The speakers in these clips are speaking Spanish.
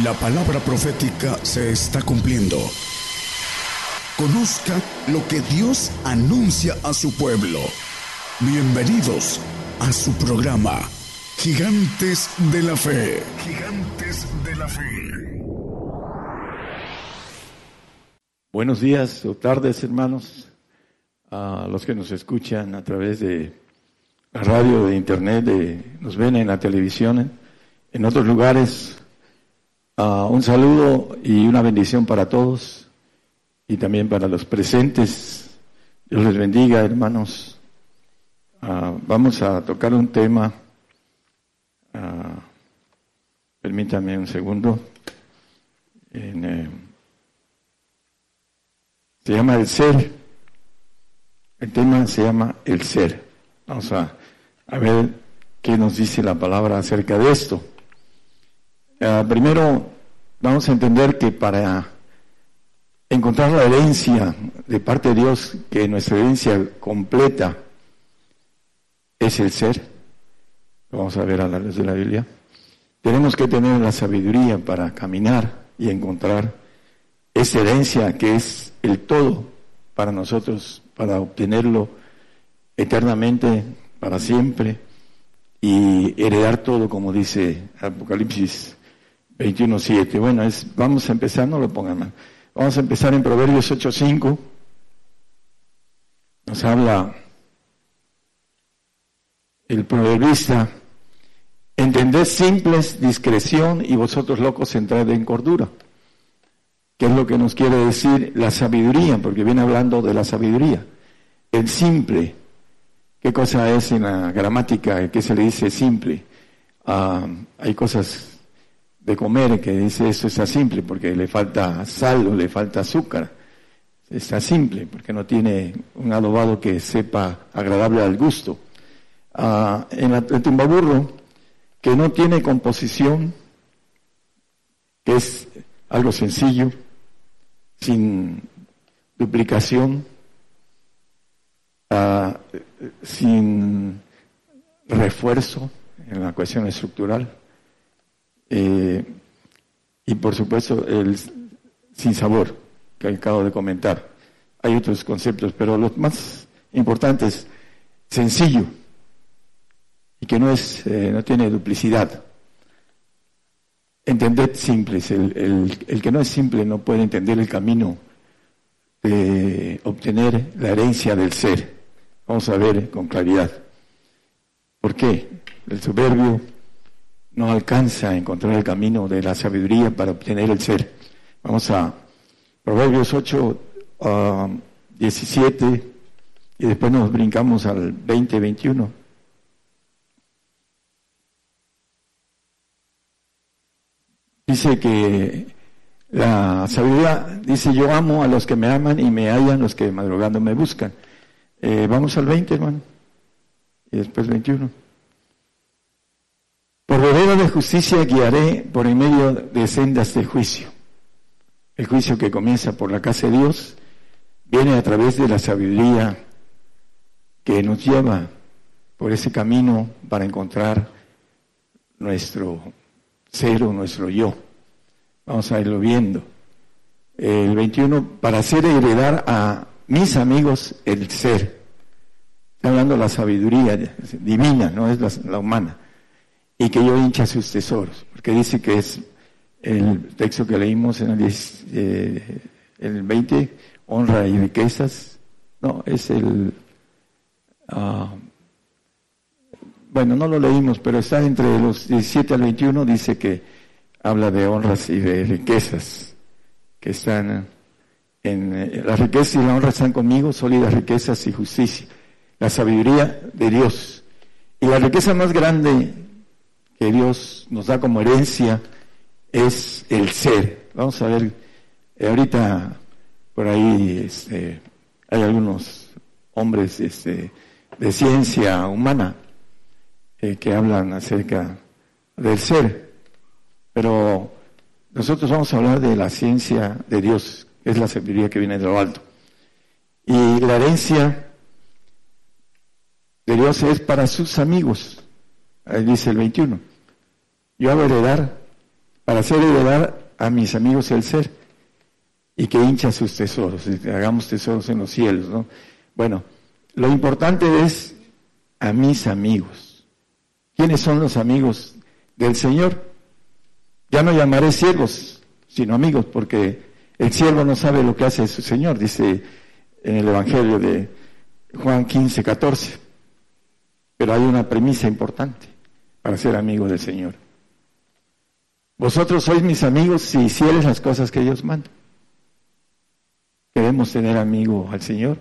La palabra profética se está cumpliendo. Conozca lo que Dios anuncia a su pueblo. Bienvenidos a su programa, Gigantes de la Fe. Gigantes de la Fe. Buenos días o tardes, hermanos, a los que nos escuchan a través de la radio, de internet, de, nos ven en la televisión, en otros lugares Ah, un saludo y una bendición para todos y también para los presentes. Dios les bendiga, hermanos. Ah, vamos a tocar un tema. Uh, permítanme un segundo. Eh, se llama el ser. El tema se llama el ser. Vamos a, a ver qué nos dice la palabra acerca de esto. Eh, primero, vamos a entender que para encontrar la herencia de parte de Dios, que nuestra herencia completa es el ser, vamos a ver a la luz de la Biblia, tenemos que tener la sabiduría para caminar y encontrar esa herencia que es el todo para nosotros, para obtenerlo eternamente, para siempre, y heredar todo, como dice Apocalipsis 21.7. Bueno, es, vamos a empezar, no lo pongan mal. Vamos a empezar en Proverbios 8.5. Nos habla el proverbista. Entended simples discreción y vosotros locos entrad en cordura. ¿Qué es lo que nos quiere decir la sabiduría? Porque viene hablando de la sabiduría. El simple. ¿Qué cosa es en la gramática? ¿Qué se le dice simple? Ah, hay cosas de comer que dice eso está simple porque le falta sal o le falta azúcar. Está simple porque no tiene un adobado que sepa agradable al gusto. Ah, en el tumbaburro, que no tiene composición, que es algo sencillo, sin duplicación, ah, sin refuerzo en la cuestión estructural eh, y por supuesto el sin sabor que acabo de comentar. Hay otros conceptos, pero los más importantes, sencillo y que no es, eh, no tiene duplicidad. Entended simples. El, el, el, que no es simple no puede entender el camino de obtener la herencia del ser. Vamos a ver con claridad. ¿Por qué? El soberbio no alcanza a encontrar el camino de la sabiduría para obtener el ser. Vamos a Proverbios 8, 17 um, y después nos brincamos al 20, 21. Dice que la sabiduría, dice yo amo a los que me aman y me hallan los que madrugando me buscan. Eh, vamos al 20, hermano. Y después 21. Por de justicia guiaré por en medio de sendas de juicio. El juicio que comienza por la casa de Dios viene a través de la sabiduría que nos lleva por ese camino para encontrar nuestro ser o nuestro yo. Vamos a irlo viendo. El 21, para hacer heredar a mis amigos el ser. Está hablando de la sabiduría divina, no es la humana y que yo hincha sus tesoros, porque dice que es el texto que leímos en el, eh, el 20, honra y riquezas, no, es el, uh, bueno, no lo leímos, pero está entre los 17 al 21, dice que habla de honras y de riquezas, que están en, eh, la riqueza y la honra están conmigo, sólidas riquezas y justicia, la sabiduría de Dios. Y la riqueza más grande que Dios nos da como herencia es el ser. Vamos a ver, eh, ahorita por ahí este, hay algunos hombres este, de ciencia humana eh, que hablan acerca del ser, pero nosotros vamos a hablar de la ciencia de Dios, que es la sabiduría que viene de lo alto. Y la herencia de Dios es para sus amigos, ahí dice el 21 yo hago heredar para hacer heredar a mis amigos el ser y que hincha sus tesoros, hagamos tesoros en los cielos, ¿no? Bueno, lo importante es a mis amigos. ¿Quiénes son los amigos del Señor? Ya no llamaré siervos, sino amigos, porque el siervo no sabe lo que hace su Señor, dice en el Evangelio de Juan 15, 14. Pero hay una premisa importante para ser amigo del Señor. Vosotros sois mis amigos si hicieres las cosas que Dios manda. Queremos tener amigo al Señor.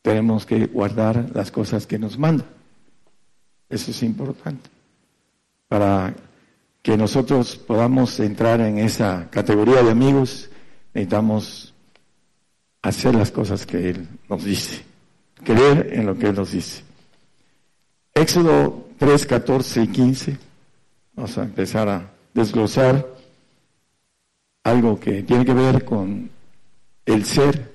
Tenemos que guardar las cosas que nos manda. Eso es importante. Para que nosotros podamos entrar en esa categoría de amigos, necesitamos hacer las cosas que Él nos dice, creer en lo que Él nos dice. Éxodo 3, 14 y 15, vamos a empezar a desglosar algo que tiene que ver con el ser,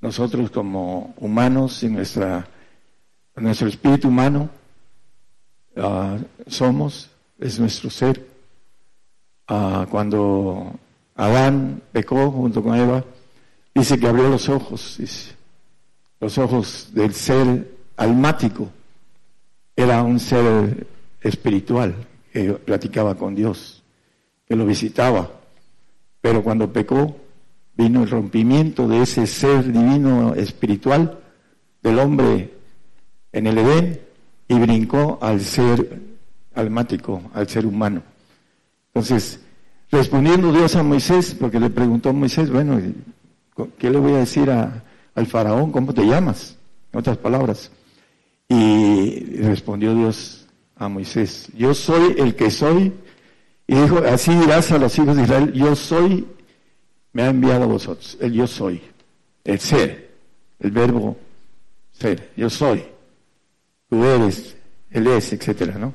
nosotros como humanos y nuestra, nuestro espíritu humano ah, somos, es nuestro ser. Ah, cuando Adán pecó junto con Eva, dice que abrió los ojos, los ojos del ser almático. Era un ser espiritual que platicaba con Dios, que lo visitaba. Pero cuando pecó, vino el rompimiento de ese ser divino espiritual del hombre en el Edén y brincó al ser almático, al ser humano. Entonces, respondiendo Dios a Moisés, porque le preguntó a Moisés, bueno, ¿qué le voy a decir al faraón? ¿Cómo te llamas? En otras palabras. Y respondió Dios a Moisés, yo soy el que soy. Y dijo, así dirás a los hijos de Israel, yo soy me ha enviado a vosotros, el yo soy, el ser, el verbo ser, yo soy, tú eres, él es, etcétera, ¿no?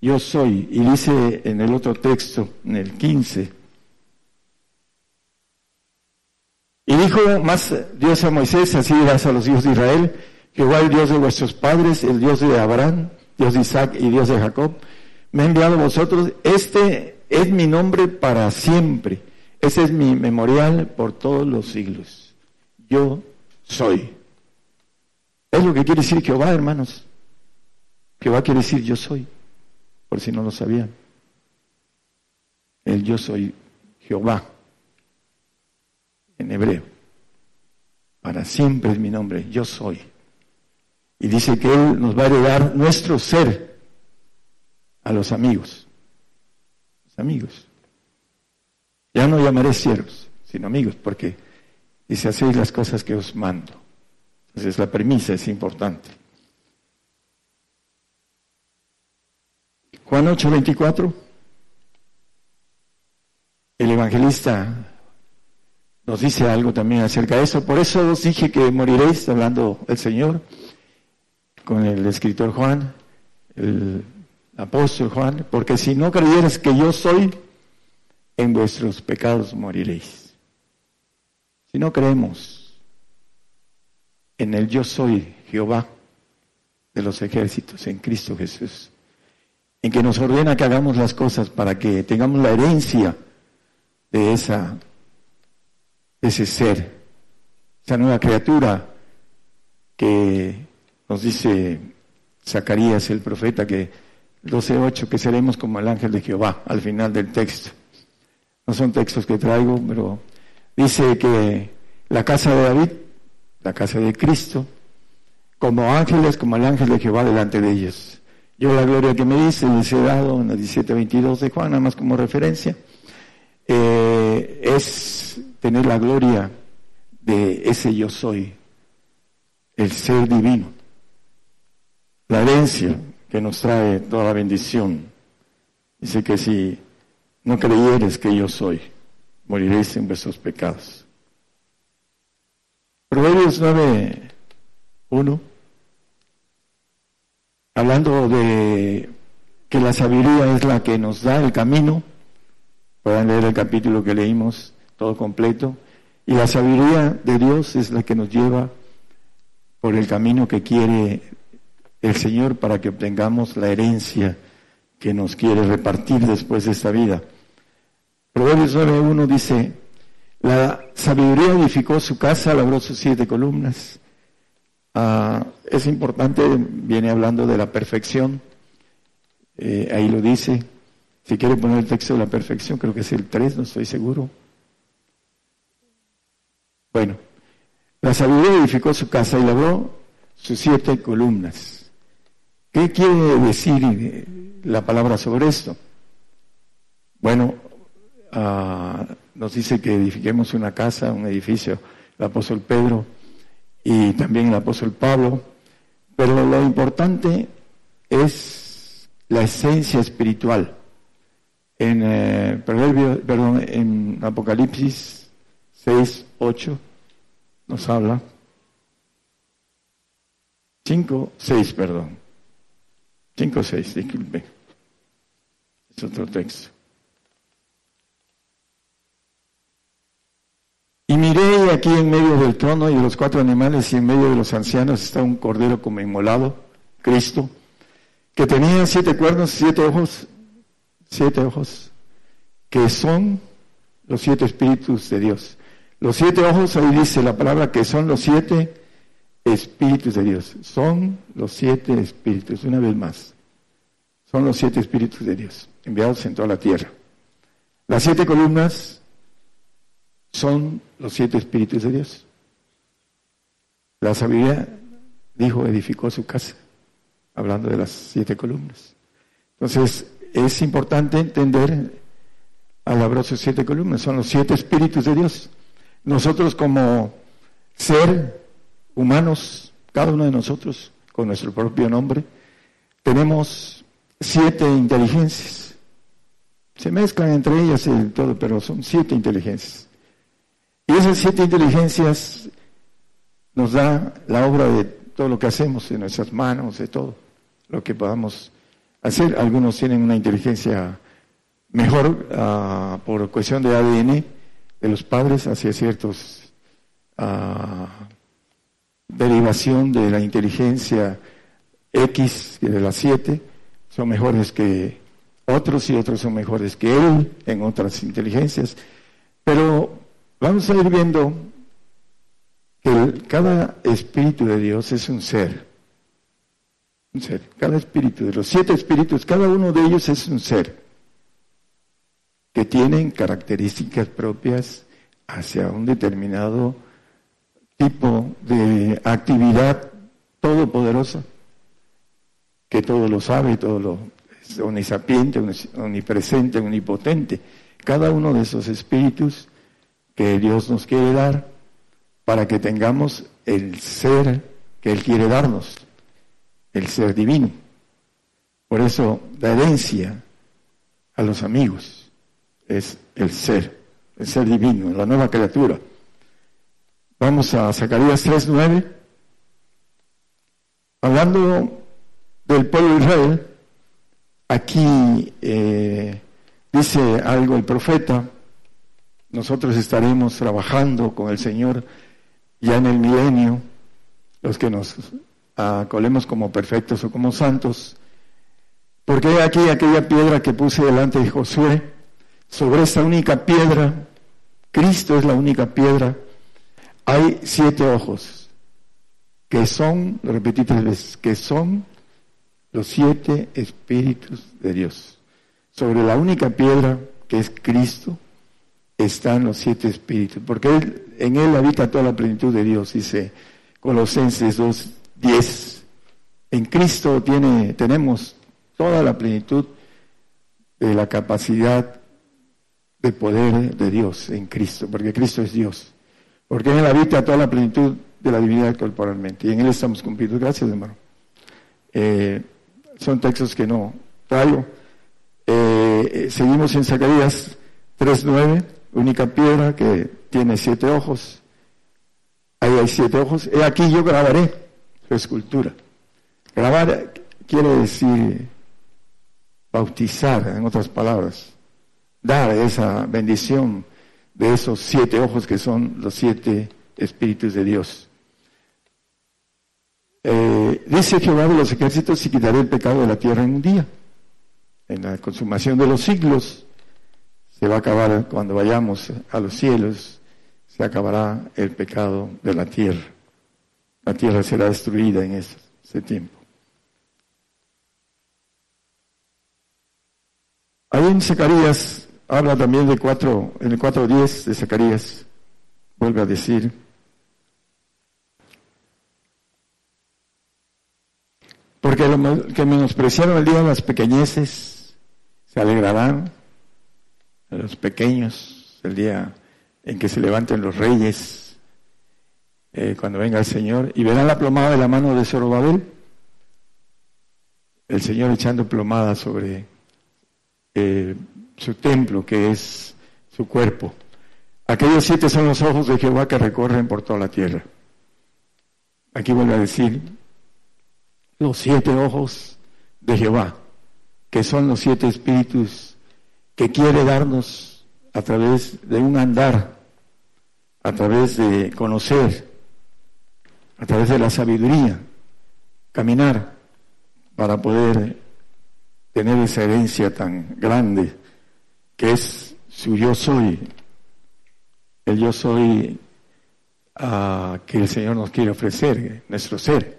Yo soy, y dice en el otro texto, en el 15, y dijo más Dios a Moisés, así dirás a los hijos de Israel, igual el Dios de vuestros padres, el Dios de Abraham, Dios de Isaac y Dios de Jacob, me ha enviado a vosotros, este es mi nombre para siempre ese es mi memorial por todos los siglos. Yo soy. Es lo que quiere decir Jehová, hermanos. Jehová quiere decir yo soy, por si no lo sabían. El yo soy Jehová, en hebreo. Para siempre es mi nombre, yo soy. Y dice que Él nos va a heredar nuestro ser a los amigos. Amigos. Ya no llamaré siervos, sino amigos, porque dice, hacéis las cosas que os mando. Entonces la premisa es importante. Juan 8, 24. El evangelista nos dice algo también acerca de eso. Por eso os dije que moriréis, hablando el Señor, con el escritor Juan, el apóstol Juan, porque si no creyeras que yo soy, en vuestros pecados moriréis. Si no creemos en el yo soy Jehová de los ejércitos, en Cristo Jesús, en que nos ordena que hagamos las cosas para que tengamos la herencia de esa ese ser, esa nueva criatura que nos dice Zacarías el profeta que 12.8 que seremos como el ángel de Jehová al final del texto. No son textos que traigo, pero dice que la casa de David, la casa de Cristo, como ángeles, como el ángel de Jehová delante de ellos. Yo la gloria que me dice, les he dado en la 17.22 de Juan, nada más como referencia, eh, es tener la gloria de ese yo soy, el ser divino, la herencia que nos trae toda la bendición. Dice que si no creyeres que yo soy, moriréis en vuestros pecados. Proverbios 9, 1, hablando de que la sabiduría es la que nos da el camino, puedan leer el capítulo que leímos todo completo, y la sabiduría de Dios es la que nos lleva por el camino que quiere el Señor para que obtengamos la herencia que nos quiere repartir después de esta vida Proverbios 9.1 dice, la sabiduría edificó su casa, labró sus siete columnas. Ah, es importante, viene hablando de la perfección. Eh, ahí lo dice. Si quiere poner el texto de la perfección, creo que es el 3, no estoy seguro. Bueno, la sabiduría edificó su casa y labró sus siete columnas. ¿Qué quiere decir la palabra sobre esto? Bueno, ah, nos dice que edifiquemos una casa, un edificio, el apóstol Pedro y también el apóstol Pablo, pero lo importante es la esencia espiritual. En eh, perdón, en Apocalipsis 6, 8 nos habla. 5, 6, perdón. 5, 6, disculpe. Es otro texto. Y miré aquí en medio del trono y de los cuatro animales y en medio de los ancianos está un cordero como inmolado, Cristo, que tenía siete cuernos, siete ojos, siete ojos, que son los siete espíritus de Dios. Los siete ojos, ahí dice la palabra que son los siete espíritus de Dios. Son los siete espíritus, una vez más. Son los siete espíritus de Dios, enviados en toda la tierra. Las siete columnas son los siete espíritus de Dios. La sabiduría dijo, edificó su casa, hablando de las siete columnas. Entonces, es importante entender a sus siete columnas, son los siete espíritus de Dios. Nosotros como ser humanos, cada uno de nosotros, con nuestro propio nombre, tenemos siete inteligencias. Se mezclan entre ellas y todo, pero son siete inteligencias. Y esas siete inteligencias nos da la obra de todo lo que hacemos en nuestras manos, de todo lo que podamos hacer. Algunos tienen una inteligencia mejor uh, por cuestión de ADN de los padres hacia ciertos uh, derivación de la inteligencia X de las siete son mejores que otros y otros son mejores que él en otras inteligencias. Pero Vamos a ir viendo que cada espíritu de Dios es un ser. Un ser. Cada espíritu, de los siete espíritus, cada uno de ellos es un ser que tienen características propias hacia un determinado tipo de actividad todopoderosa, que todo lo sabe, todo lo es omnisapiente, omnipresente, omnipotente. Cada uno de esos espíritus que Dios nos quiere dar para que tengamos el ser que Él quiere darnos, el ser divino. Por eso la herencia a los amigos es el ser, el ser divino, la nueva criatura. Vamos a Zacarías 3.9. Hablando del pueblo de Israel, aquí eh, dice algo el profeta, nosotros estaremos trabajando con el Señor ya en el milenio, los que nos acolemos como perfectos o como santos, porque aquí aquella piedra que puse delante de Josué, sobre esta única piedra, Cristo es la única piedra, hay siete ojos, que son, lo repetí tres veces, que son los siete espíritus de Dios. Sobre la única piedra que es Cristo, están los siete espíritus, porque en él habita toda la plenitud de Dios, dice Colosenses 2, 10. En Cristo tiene, tenemos toda la plenitud de la capacidad de poder de Dios en Cristo, porque Cristo es Dios, porque en él habita toda la plenitud de la divinidad corporalmente, y en él estamos cumplidos. Gracias, hermano. Eh, son textos que no traigo. Eh, eh, seguimos en Zacarías 3.9 única piedra que tiene siete ojos. Ahí hay siete ojos. He aquí yo grabaré su escultura. Grabar quiere decir bautizar, en otras palabras, dar esa bendición de esos siete ojos que son los siete espíritus de Dios. Eh, dice Jehová de los ejércitos y quitaré el pecado de la tierra en un día, en la consumación de los siglos se va a acabar cuando vayamos a los cielos, se acabará el pecado de la tierra. La tierra será destruida en ese, tiempo. Ahí en Zacarías habla también de cuatro, en el 4.10 de Zacarías, vuelve a decir, porque los que menospreciaron el día de las pequeñeces se alegrarán, los pequeños, el día en que se levanten los reyes, eh, cuando venga el Señor, y verán la plomada de la mano de Zorobabel, el Señor echando plomada sobre eh, su templo, que es su cuerpo. Aquellos siete son los ojos de Jehová que recorren por toda la tierra. Aquí vuelve a decir, los siete ojos de Jehová, que son los siete espíritus que quiere darnos a través de un andar, a través de conocer, a través de la sabiduría, caminar para poder tener esa herencia tan grande que es su yo soy, el yo soy ah, que el Señor nos quiere ofrecer, nuestro ser.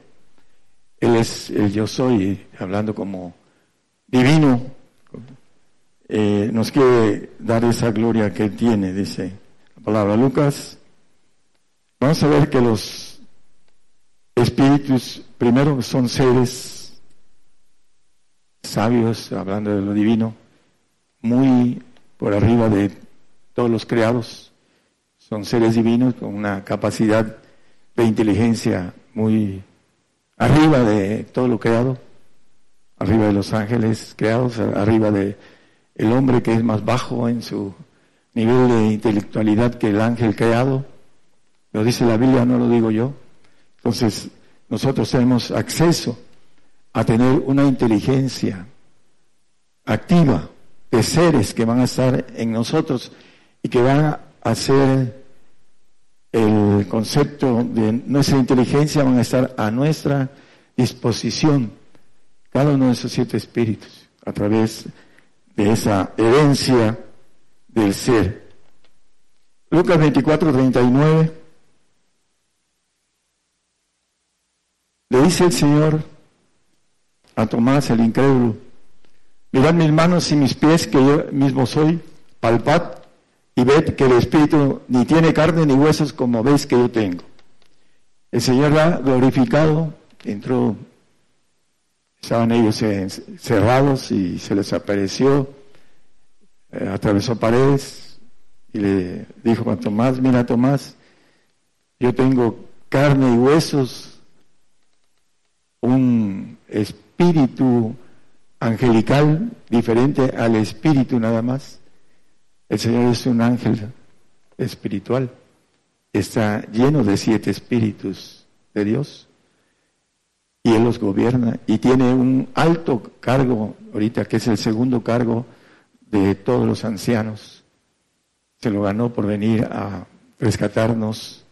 Él es el yo soy, hablando como divino, eh, nos quiere dar esa gloria que Él tiene, dice la palabra Lucas. Vamos a ver que los espíritus, primero, son seres sabios, hablando de lo divino, muy por arriba de todos los creados. Son seres divinos con una capacidad de inteligencia muy arriba de todo lo creado, arriba de los ángeles creados, arriba de el hombre que es más bajo en su nivel de intelectualidad que el ángel creado. Lo dice la Biblia, no lo digo yo. Entonces, nosotros tenemos acceso a tener una inteligencia activa de seres que van a estar en nosotros y que van a hacer el concepto de nuestra inteligencia, van a estar a nuestra disposición, cada uno de esos siete espíritus, a través de esa herencia del ser. Lucas 24, 39. Le dice el Señor a Tomás el incrédulo, mirad mis manos y mis pies que yo mismo soy, palpad y ved que el Espíritu ni tiene carne ni huesos como veis que yo tengo. El Señor ha glorificado, entró, estaban ellos cerrados y se les apareció, eh, atravesó paredes y le dijo a Tomás, mira Tomás, yo tengo carne y huesos, un espíritu angelical diferente al espíritu nada más. El Señor es un ángel espiritual. Está lleno de siete espíritus de Dios. Y Él los gobierna. Y tiene un alto cargo ahorita, que es el segundo cargo de todos los ancianos. Se lo ganó por venir a rescatarnos.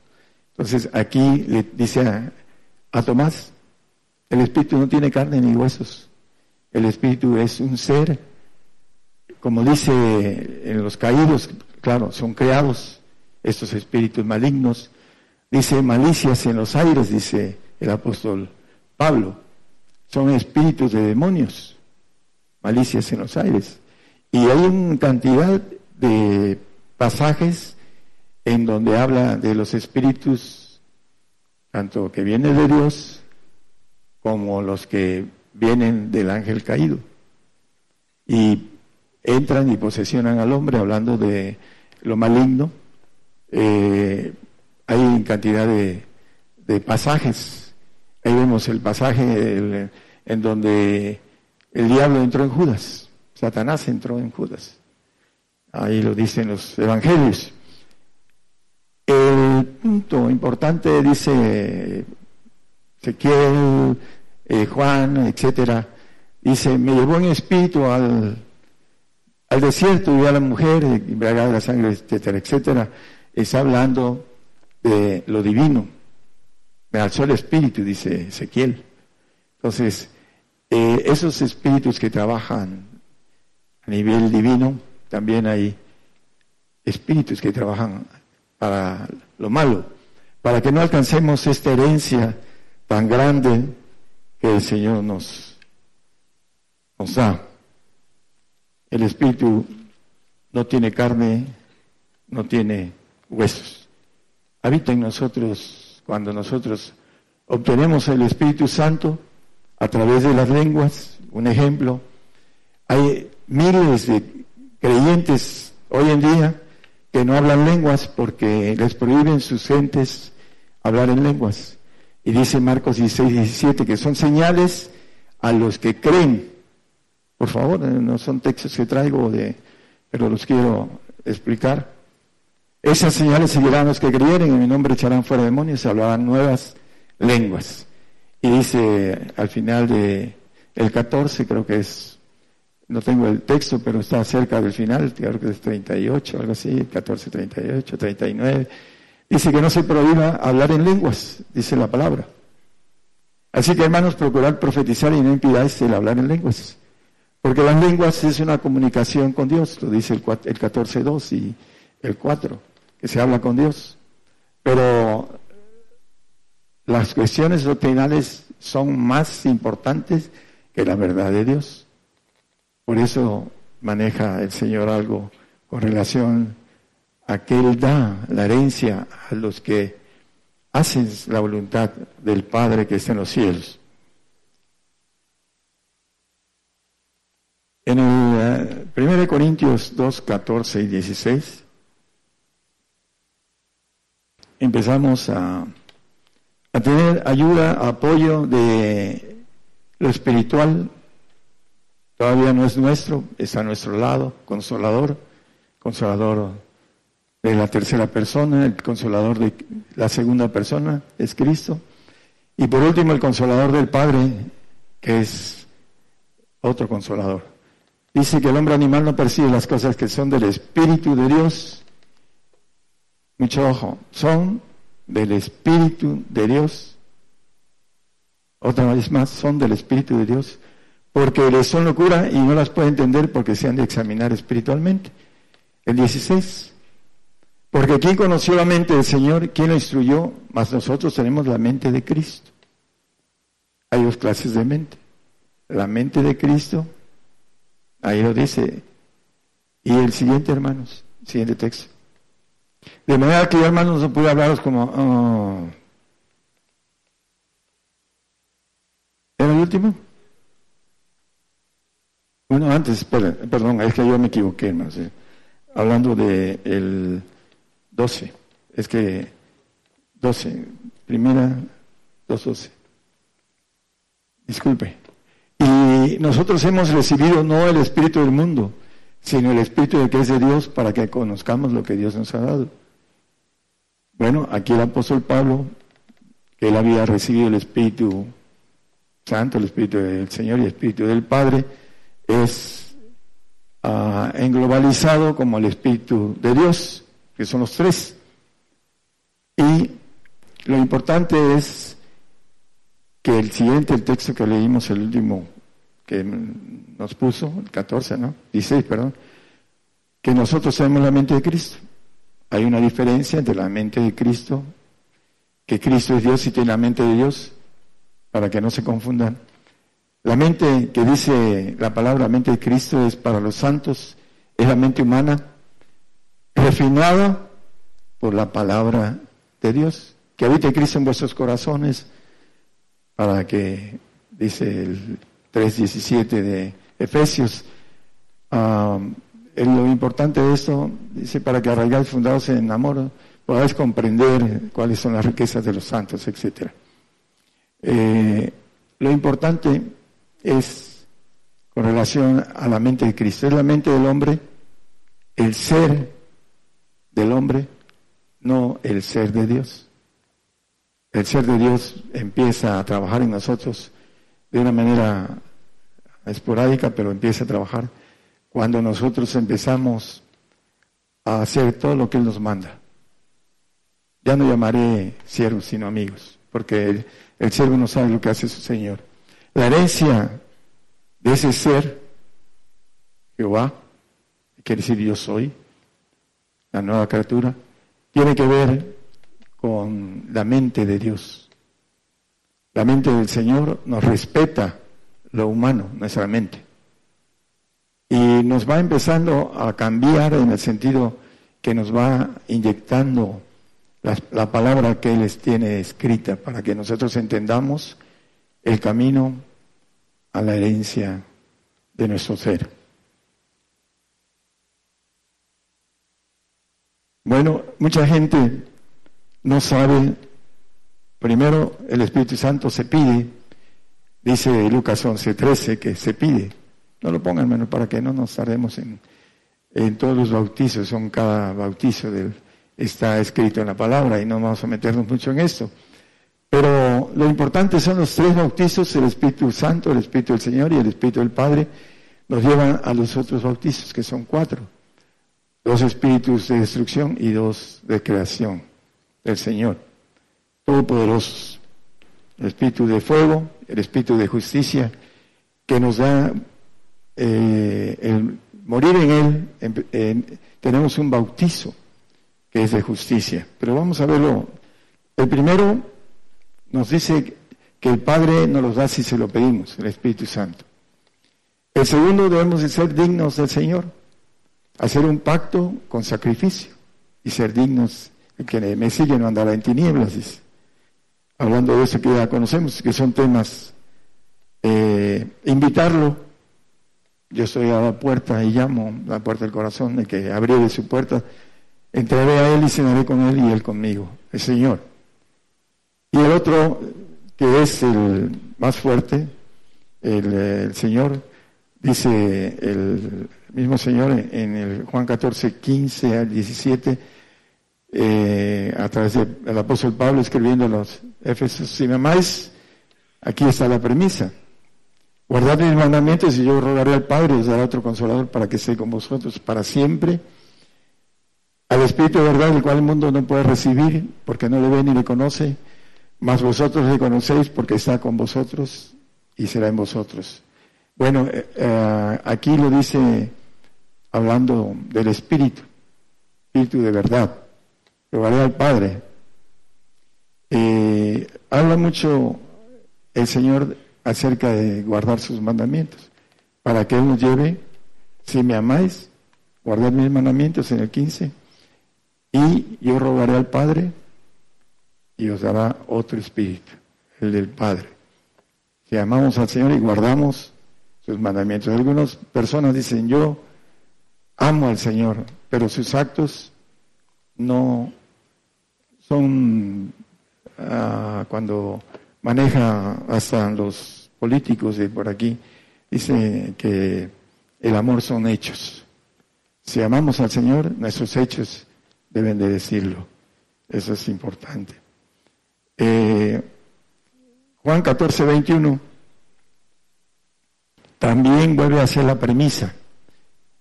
Entonces aquí le dice a, a Tomás, el espíritu no tiene carne ni huesos. El espíritu es un ser como dice en los caídos, claro, son creados estos espíritus malignos. Dice malicias en los aires, dice el apóstol Pablo. Son espíritus de demonios, malicias en los aires. Y hay una cantidad de pasajes en donde habla de los espíritus, tanto que vienen de Dios como los que vienen del ángel caído. Y entran y posesionan al hombre, hablando de lo maligno. Eh, hay cantidad de, pasajes. Ahí vemos el pasaje en donde el diablo entró en Judas, Satanás entró en Judas. Ahí lo dicen los evangelios. El punto importante dice Ezequiel, eh, Juan, etcétera, dice, me llevó en espíritu al desierto y a la mujer, embriagada de la sangre, etcétera, etcétera, está hablando de lo divino. Me alzó el espíritu, dice Ezequiel. Entonces, eh, esos espíritus que trabajan a nivel divino, también hay espíritus que trabajan para lo malo, para que no alcancemos esta herencia tan grande que el Señor nos, nos da. El espíritu no tiene carne, no tiene huesos. Habita en nosotros cuando nosotros obtenemos el Espíritu Santo a través de las lenguas. Un ejemplo, hay miles de creyentes hoy en día que no hablan lenguas porque les prohíben sus gentes hablar en lenguas. Y dice Marcos 16, 17 que son señales a los que creen. Por favor, eh, no son textos que traigo, de, pero los quiero explicar. Esas señales seguirán los que creyeren, en mi nombre echarán fuera demonios y hablarán nuevas lenguas. Y dice al final de el 14, creo que es, no tengo el texto, pero está cerca del final, creo que es 38, algo así, 14, 38, 39. Dice que no se prohíba hablar en lenguas, dice la palabra. Así que hermanos, procurar profetizar y no impidáis el hablar en lenguas. Porque las lenguas es una comunicación con Dios, lo dice el, el 14.2 y el 4, que se habla con Dios. Pero las cuestiones doctrinales son más importantes que la verdad de Dios. Por eso maneja el Señor algo con relación a que Él da la herencia a los que hacen la voluntad del Padre que está en los cielos. En el 1 eh, Corintios 2, 14 y 16 empezamos a a tener ayuda, apoyo de lo espiritual. Todavía no es nuestro, está a nuestro lado, consolador, consolador de la tercera persona, el consolador de la segunda persona es Cristo. Y por último, el consolador del Padre, que es otro consolador. Dice que el hombre animal no percibe las cosas que son del Espíritu de Dios. Mucho ojo, son del Espíritu de Dios. Otra vez más, son del Espíritu de Dios, porque les son locura y no las puede entender porque se han de examinar espiritualmente. El 16. Porque ¿quién conoció la mente del Señor? ¿Quién la instruyó? Mas nosotros tenemos la mente de Cristo. Hay dos clases de mente. La mente de Cristo, ahí lo dice. Y el siguiente, hermanos, siguiente texto. De manera que yo, hermanos, no pude hablaros como... Oh. ¿Era el último? Bueno, antes, perdón, es que yo me equivoqué, hermanos. Hablando de el 12, es que 12, primera, 2.12. Disculpe. Y nosotros hemos recibido no el espíritu del mundo, sino el Espíritu de que es de Dios para que conozcamos lo que Dios nos ha dado. Bueno, aquí el apóstol Pablo, que él había recibido el Espíritu Santo, el Espíritu del Señor y el Espíritu del Padre, es uh, englobalizado como el Espíritu de Dios, que son los tres. Y lo importante es que el siguiente, el texto que leímos, el último que nos puso, el 14, ¿no? 16, perdón, que nosotros tenemos la mente de Cristo. Hay una diferencia entre la mente de Cristo, que Cristo es Dios y tiene la mente de Dios, para que no se confundan. La mente que dice la palabra mente de Cristo es para los santos, es la mente humana, refinada por la palabra de Dios. Que habite Cristo en vuestros corazones, para que, dice el 3.17 de Efesios. lo importante de esto, dice, para que arraigáis fundados en amor, podáis comprender cuáles son las riquezas de los santos, etc. Eh, lo importante es con relación a la mente de Cristo. Es la mente del hombre, el ser del hombre, no el ser de Dios. El ser de Dios empieza a trabajar en nosotros de una manera esporádica, pero empieza a trabajar cuando nosotros empezamos a hacer todo lo que Él nos manda. Ya no llamaré siervos, sino amigos, porque el, el siervo no sabe lo que hace su Señor. La herencia de ese ser, Jehová, quiere decir yo soy, la nueva criatura, tiene que ver con la mente de Dios. La mente del Señor nos respeta lo humano, nuestra mente. Y nos va empezando a cambiar en el sentido que nos va inyectando la, la palabra que Él les tiene escrita para que nosotros entendamos el camino a la herencia de nuestro ser. Bueno, mucha gente no sabe, primero el Espíritu Santo se pide, dice Lucas 11:13 que se pide. No lo pongan, hermano, para que no nos tardemos en, en todos los bautizos, son cada bautizo del, está escrito en la palabra y no vamos a meternos mucho en esto. Pero lo importante son los tres bautizos, el Espíritu Santo, el Espíritu del Señor y el Espíritu del Padre, nos llevan a los otros bautizos, que son cuatro dos espíritus de destrucción y dos de creación del Señor, todopoderosos. El espíritu de fuego, el espíritu de justicia, que nos da eh, el morir en Él, tenemos un bautizo que es de justicia. Pero vamos a verlo. El primero nos dice que el Padre nos los da si se lo pedimos, el Espíritu Santo. El segundo debemos de ser dignos del Señor hacer un pacto con sacrificio y ser dignos. El que me sigue no andará en tinieblas, Hablando de eso que ya conocemos, que son temas, eh, invitarlo. Yo estoy a la puerta y llamo, la puerta del corazón, el que de su puerta, entraré a él y cenaré con él y él conmigo, el Señor. Y el otro, que es el más fuerte, el Señor, dice el mismo Señor en el Juan 14, 15 al 17, eh, a través del apóstol Pablo escribiendo a los Éfesos, si me amáis, aquí está la premisa. Guardad mis mandamientos y yo rogaré al Padre y os dará otro consolador para que esté con vosotros para siempre. Al Espíritu de verdad, el cual el mundo no puede recibir porque no le ve ni le conoce, mas vosotros le conocéis porque está con vosotros y será en vosotros. Bueno, eh, eh, aquí lo dice hablando del Espíritu, Espíritu de verdad, vale al Padre. Eh, habla mucho el Señor acerca de guardar sus mandamientos, para que Él nos lleve, si me amáis, guardad mis mandamientos en el 15, y yo rogaré al Padre y os dará otro espíritu, el del Padre. Si amamos al Señor y guardamos sus mandamientos. Algunas personas dicen, yo amo al Señor, pero sus actos no son ah, cuando maneja hasta los políticos de por aquí, dice que el amor son hechos. Si amamos al Señor, nuestros hechos deben de decirlo. Eso es importante. Eh, Juan 14, 21 también vuelve a ser la premisa.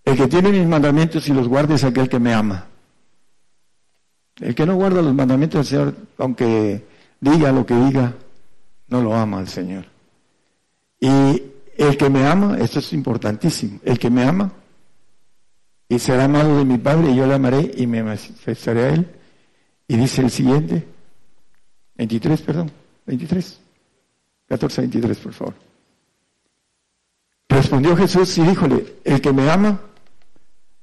El que tiene mis mandamientos y los guarda es aquel que me ama. El que no guarda los mandamientos del Señor, aunque diga lo que diga, no lo ama al Señor. Y el que me ama, esto es importantísimo, el que me ama y será amado de mi Padre y yo le amaré y me manifestaré a él. Y dice el siguiente, 23, perdón, 23, 14, 23, por favor. Respondió Jesús y díjole, el que me ama,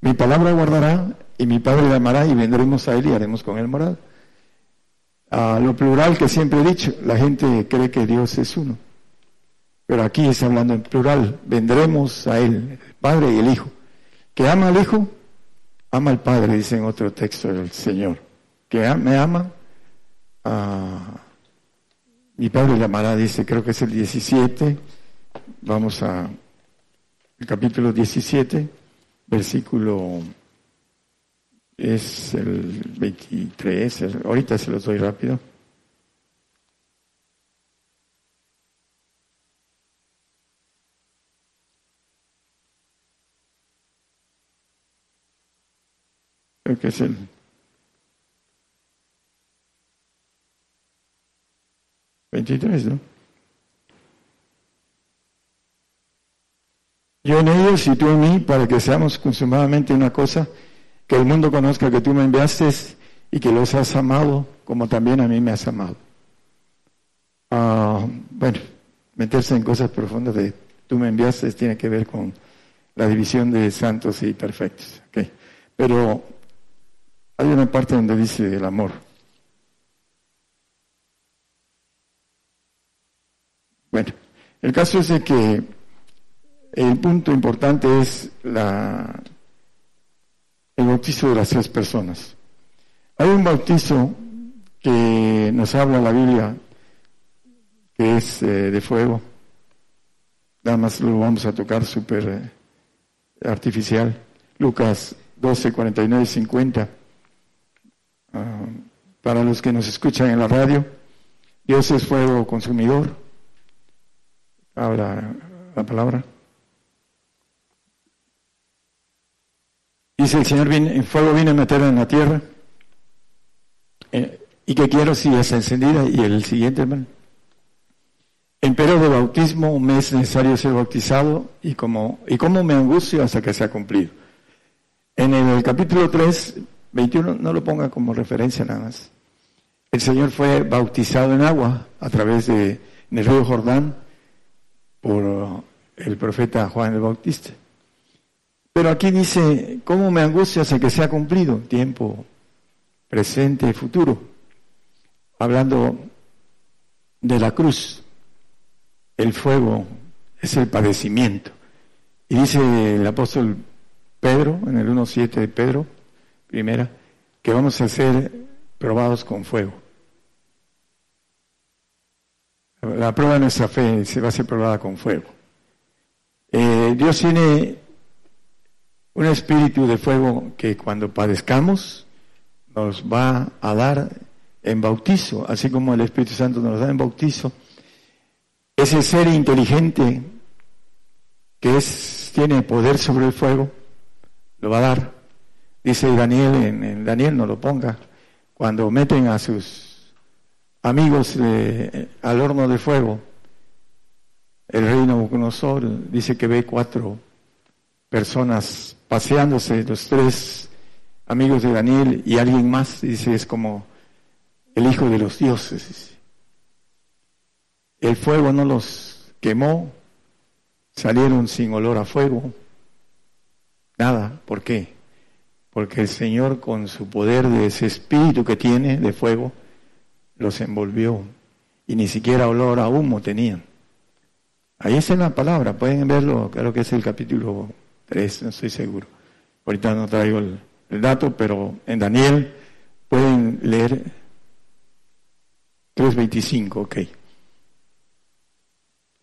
mi palabra guardará y mi Padre le amará y vendremos a él y haremos con él morada. A lo plural que siempre he dicho, la gente cree que Dios es uno. Pero aquí está hablando en plural, vendremos a él, el Padre y el Hijo. Que ama al Hijo, ama al Padre, dice en otro texto del Señor. Que me ama, mi Padre le amará, dice, creo que es el 17. Vamos a el capítulo 17, versículo es el 23, ahorita se los doy rápido. Creo que es el 23, ¿no? Yo en ellos y tú en mí, para que seamos consumadamente una cosa, que el mundo conozca que tú me enviaste y que los has amado como también a mí me has amado. Ah, bueno, meterse en cosas profundas de tú me enviaste tiene que ver con la división de santos y perfectos. Pero hay una parte donde dice el amor. Bueno, el caso es de que el punto importante es la, el bautizo de las tres personas. Hay un bautizo que nos habla la Biblia, que es eh, de fuego. Nada más lo vamos a tocar súper eh, artificial. Lucas 12, 49 y 50. Ah, para los que nos escuchan en la radio, Dios es fuego consumidor. Habla la palabra. Dice el Señor, el fuego viene a meter en la tierra. Eh, ¿Y qué quiero si es encendida? Y el siguiente, hermano. En periodo de bautismo me es necesario ser bautizado y como, y cómo me angustio hasta que sea cumplido. En el capítulo 3, 21, no lo ponga como referencia nada más. El Señor fue bautizado en agua a través de, en el río Jordán por el profeta Juan el Bautista. Pero aquí dice, ¿cómo me angustia hasta que sea cumplido? Tiempo presente y futuro. Hablando de la cruz, el fuego es el padecimiento. Y dice el apóstol Pedro, en el 1.7 de Pedro, primera, que vamos a ser probados con fuego. La prueba de nuestra fe se va a ser probada con fuego. Eh, Dios tiene un espíritu de fuego que cuando padezcamos nos va a dar en bautizo, así como el Espíritu Santo nos da en bautizo. Ese ser inteligente que es, tiene poder sobre el fuego, lo va a dar. Dice Daniel, en, Daniel no lo ponga, cuando meten a sus amigos al horno de fuego, el reino Nabucodonosor dice que ve cuatro personas paseándose, los tres amigos de Daniel y alguien más, dice, es como el hijo de los dioses. El fuego no los quemó, salieron sin olor a fuego, nada. ¿Por qué? Porque el Señor con su poder de ese espíritu que tiene de fuego, los envolvió y ni siquiera olor a humo tenían. Ahí está la palabra, pueden verlo, creo que es el capítulo no estoy seguro. Ahorita no traigo el, dato, pero en Daniel pueden leer 3.25, ok.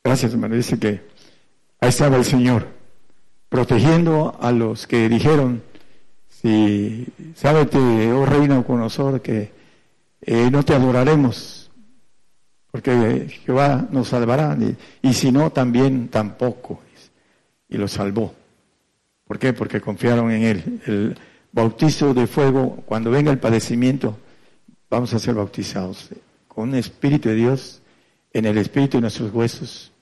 Gracias, hermano. Dice que ahí estaba el Señor, protegiendo a los que dijeron, si sábete, oh reina nosotros que eh, no te adoraremos, porque Jehová nos salvará, y, y si no, también tampoco. Y lo salvó. ¿Por qué? Porque confiaron en Él. El bautizo de fuego, cuando venga el padecimiento, vamos a ser bautizados con un Espíritu de Dios en el Espíritu de nuestros huesos,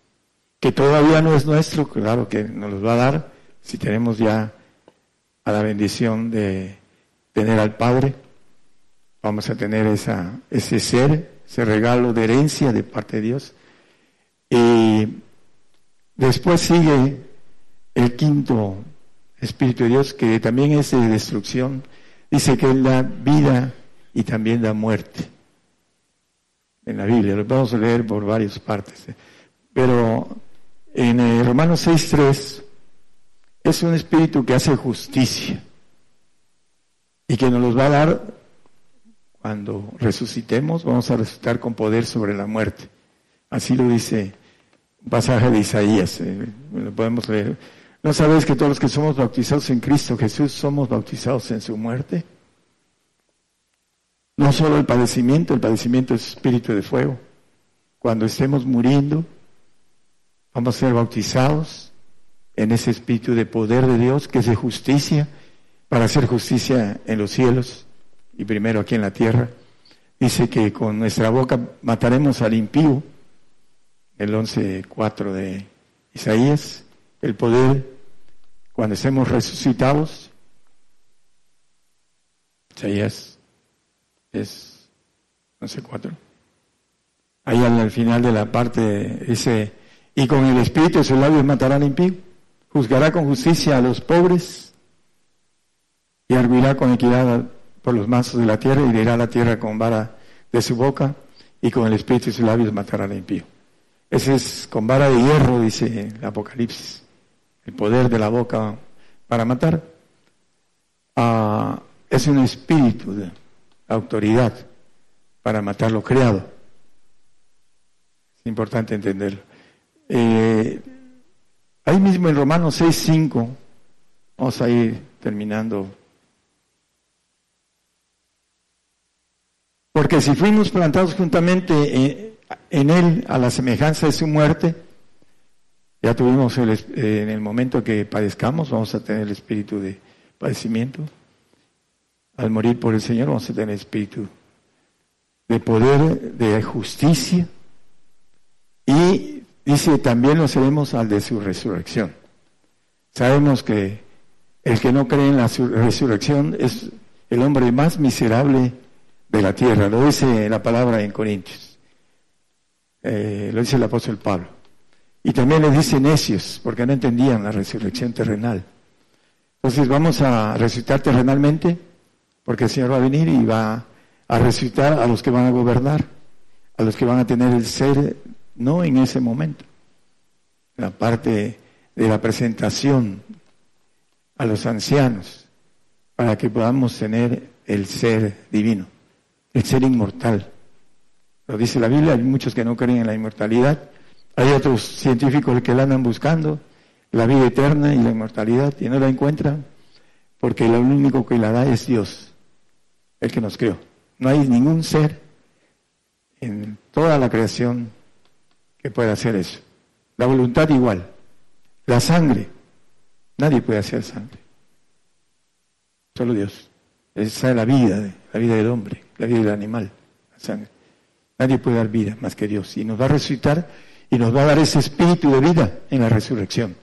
que todavía no es nuestro, claro que nos los va a dar si tenemos ya a la bendición de tener al Padre. Vamos a tener esa, ese ser, ese regalo de herencia de parte de Dios. Y después sigue el quinto Espíritu de Dios, que también es de destrucción, dice que Él da vida y también da muerte. En la Biblia, lo a leer por varias partes. Pero en eh, Romanos 6.3 es un espíritu que hace justicia y que nos los va a dar cuando resucitemos, vamos a resucitar con poder sobre la muerte. Así lo dice un pasaje de Isaías, eh, lo podemos leer. ¿No sabes que todos los que somos bautizados en Cristo Jesús somos bautizados en su muerte? No solo el padecimiento, el padecimiento es espíritu de fuego. Cuando estemos muriendo, vamos a ser bautizados en ese espíritu de poder de Dios, que es de justicia, para hacer justicia en los cielos y primero aquí en la tierra. Dice que con nuestra boca mataremos al impío, el 11.4 de Isaías, el poder cuando estemos resucitados, Isaías es, no sé, cuatro. Ahí al, final de la parte dice, y con el espíritu de sus labios matará al impío, juzgará con justicia a los pobres y arguirá con equidad por los mansos de la tierra y dirá la tierra con vara de su boca y con el espíritu de sus labios matará al impío. Ese es con vara de hierro, dice el Apocalipsis, el poder de la boca para matar. Es un espíritu de autoridad para matar lo creado. Es importante entenderlo. Eh, ahí mismo en Romanos 6.5, vamos a ir terminando. Porque si fuimos plantados juntamente en, Él a la semejanza de su muerte, ya tuvimos el, eh, en el momento que padezcamos, vamos a tener el espíritu de padecimiento. Al morir por el Señor vamos a tener espíritu de poder, de justicia. Y dice, también lo seremos al de su resurrección. Sabemos que el que no cree en la resurrección es el hombre más miserable de la tierra. Lo dice la palabra en Corintios. Eh, lo dice el apóstol Pablo. Y también le dice necios, porque no entendían la resurrección terrenal. Entonces vamos a resucitar terrenalmente porque el Señor va a venir y va a resucitar a los que van a gobernar, a los que van a tener el ser, no en ese momento. La parte de la presentación a los ancianos, para que podamos tener el ser divino, el ser inmortal. Lo dice la Biblia, hay muchos que no creen en la inmortalidad, hay otros científicos que la andan buscando, la vida eterna y la inmortalidad, y no la encuentran, porque lo único que la da es Dios el que nos creó. No hay ningún ser en toda la creación que pueda hacer eso. La voluntad igual. La sangre. Nadie puede hacer sangre. Solo Dios. Esa es la vida, la vida del hombre, la vida del animal, la sangre. Nadie puede dar vida más que Dios. Y nos va a resucitar y nos va a dar ese espíritu de vida en la resurrección.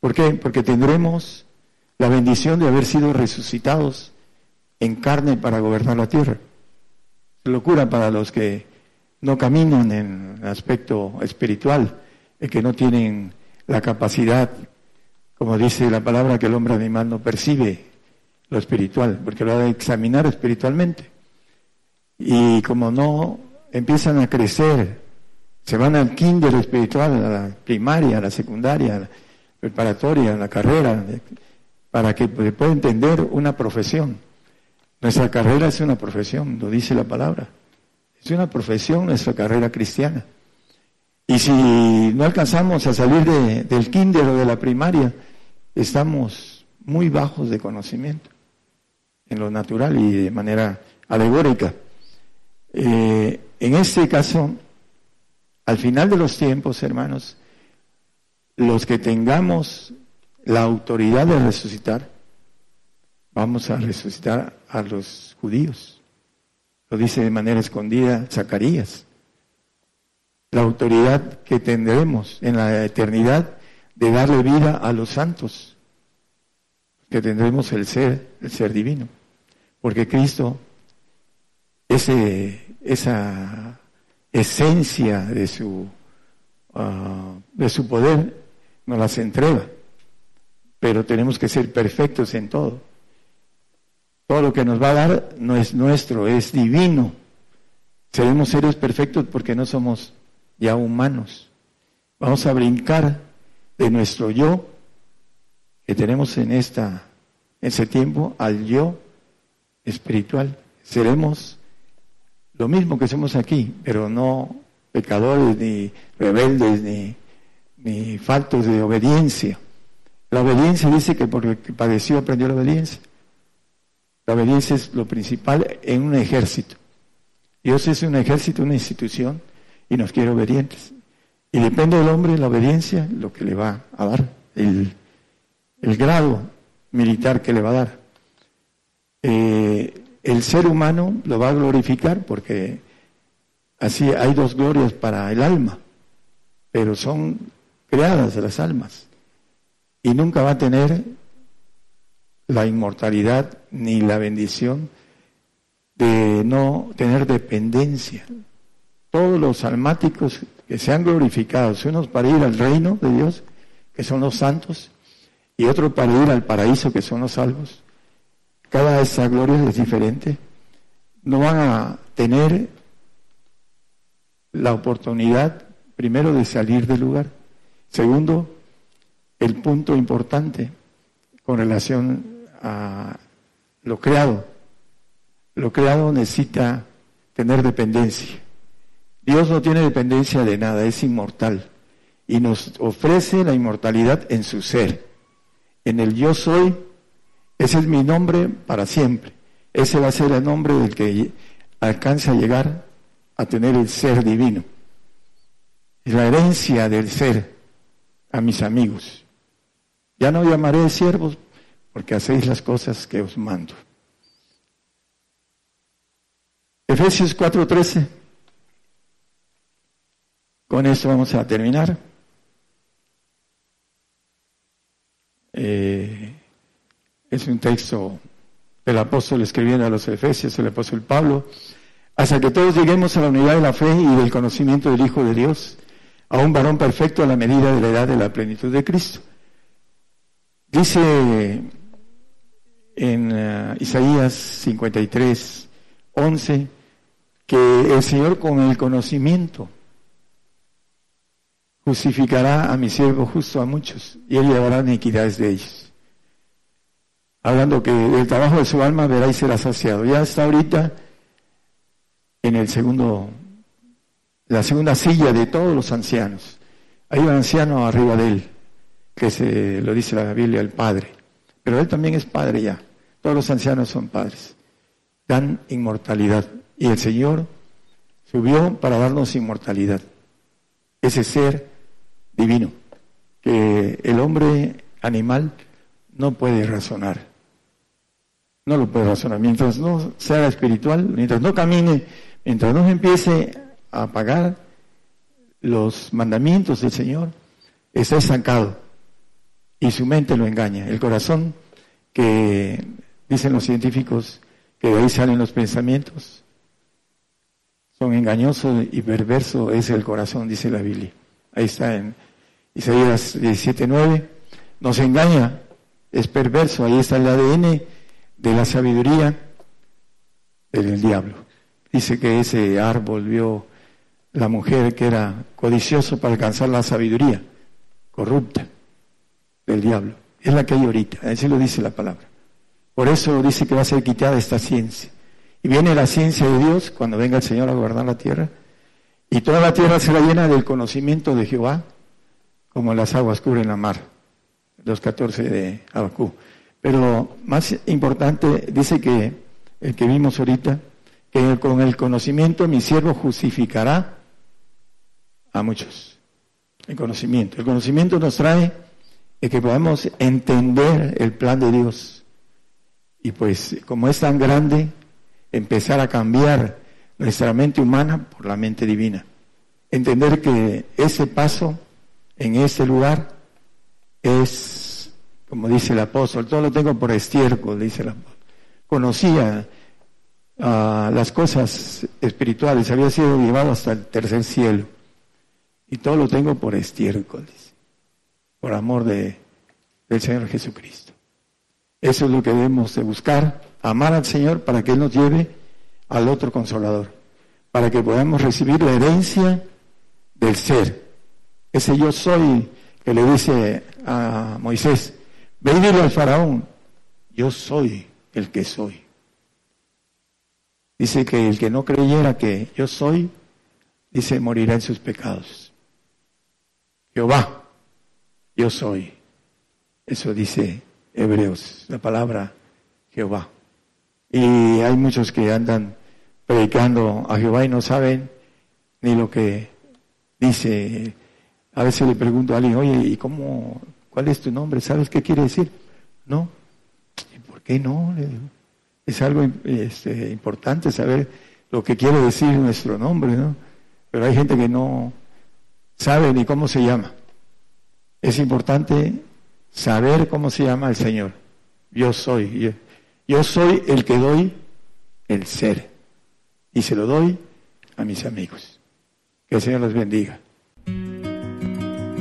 ¿Por qué? Porque tendremos la bendición de haber sido resucitados en carne para gobernar la tierra. Locura para los que no caminan en el aspecto espiritual, y que no tienen la capacidad, como dice la palabra, que el hombre animal no percibe lo espiritual, porque lo ha de examinar espiritualmente. Y como no empiezan a crecer, se van al kinder espiritual, a la primaria, a la secundaria, la preparatoria, a la carrera, para que pueda entender una profesión nuestra carrera es una profesión, lo dice la palabra. Es una profesión nuestra carrera cristiana. Y si no alcanzamos a salir del kinder o de la primaria, estamos muy bajos de conocimiento en lo natural y de manera alegórica. Eh, en este caso, al final de los tiempos, hermanos, los que tengamos la autoridad de resucitar, vamos a resucitar a los judíos. Lo dice de manera escondida Zacarías. La autoridad que tendremos en la eternidad de darle vida a los santos, que tendremos el ser, el ser divino. Porque Cristo, ese, esa esencia de su, ah, de su poder, nos las entrega. Pero tenemos que ser perfectos en todo. Todo lo que nos va a dar no es nuestro, es divino. Seremos seres perfectos porque no somos ya humanos. Vamos a brincar de nuestro yo que tenemos en esta ese tiempo al yo espiritual. Seremos lo mismo que somos aquí, pero no pecadores ni rebeldes ni, ni faltos de obediencia. La obediencia dice que porque padeció aprendió la obediencia. La obediencia es lo principal en un ejército. Dios es un ejército, una institución, y nos quiere obedientes. Y depende del hombre la obediencia, lo que le va a dar, el, grado militar que le va a dar. El ser humano lo va a glorificar porque así hay dos glorias para el alma, pero son creadas las almas y nunca va a tener la inmortalidad ni la bendición de no tener dependencia. Todos los almáticos que se han glorificado, unos para ir al reino de Dios, que son los santos, y otros para ir al paraíso, que son los salvos. Cada esa gloria es diferente. No van a tener la oportunidad, primero, de salir del lugar. Segundo, el punto importante con relación a lo creado. Lo creado necesita tener dependencia. Dios no tiene dependencia de nada, es inmortal y nos ofrece la inmortalidad en su ser. En el yo soy, ese es mi nombre para siempre. Ese va a ser el nombre del que alcanza a llegar a tener el ser divino. Es la herencia del ser a mis amigos. Ya no llamaré siervos porque hacéis las cosas que os mando. Efesios 4:13. Con esto vamos a terminar. Eh, es un texto del apóstol escribiendo a los Efesios, el apóstol Pablo, hasta que todos lleguemos a la unidad de la fe y del conocimiento del Hijo de Dios, a un varón perfecto a la medida de la edad de la plenitud de Cristo. Dice en uh, Isaías 53, 11, que el Señor con el conocimiento justificará a mi siervo justo a muchos y él llevará iniquidades de ellos. Hablando que el trabajo de su alma verá y será saciado. Ya está ahorita en el segundo, la segunda silla de todos los ancianos. Hay un anciano arriba de él, que se lo dice la Biblia, el Padre. Pero él también es Padre ya. Todos los ancianos son padres. Dan inmortalidad. Y el Señor subió para darnos inmortalidad. Ese ser divino, que el hombre animal no puede razonar. No lo puede razonar. Mientras no sea espiritual, mientras no camine, mientras no empiece a pagar los mandamientos del Señor, está estancado y su mente lo engaña. El corazón, que dicen los científicos que de ahí salen los pensamientos, son engañosos y perverso es el corazón, dice la Biblia. Ahí está en Isaías 17:9. Nos engaña, es perverso, ahí está el ADN de la sabiduría del diablo. Dice que ese árbol vio la mujer que era codicioso para alcanzar la sabiduría, corrupta del diablo. Es la que hay ahorita, así lo dice la palabra. Por eso dice que va a ser quitada esta ciencia. Y viene la ciencia de Dios cuando venga el Señor a gobernar la tierra. Y toda la tierra será llena del conocimiento de Jehová, como las aguas cubren la mar. Los 14 de Abacú. Pero más importante, dice que el que vimos ahorita, que con el conocimiento mi siervo justificará a muchos. El conocimiento. El conocimiento nos trae que podamos entender el plan de Dios. Y pues como es tan grande, empezar a cambiar nuestra mente humana por la mente divina. Entender que ese paso en ese lugar es, como dice el apóstol, todo lo tengo por estiércol, dice el apóstol. Conocía uh, las cosas espirituales, había sido llevado hasta el tercer cielo. Y todo lo tengo por estiércol, por amor de, del Señor Jesucristo. Eso es lo que debemos de buscar, amar al Señor para que Él nos lleve al otro consolador, para que podamos recibir la herencia del ser. Ese yo soy que le dice a Moisés, ve al faraón, yo soy el que soy. Dice que el que no creyera que yo soy, dice, morirá en sus pecados. Jehová, yo soy. Eso dice Hebreos, la palabra Jehová. Y hay muchos que andan predicando a Jehová y no saben ni lo que dice. A veces le pregunto a alguien, oye, ¿y cómo, cuál es tu nombre? ¿Sabes qué quiere decir? No. ¿Y por qué no? Es algo este, importante saber lo que quiere decir nuestro nombre, ¿no? Pero hay gente que no sabe ni cómo se llama. Es importante saber cómo se llama el Señor. Yo soy. Yo, soy el que doy el ser. Y se lo doy a mis amigos. Que el Señor los bendiga.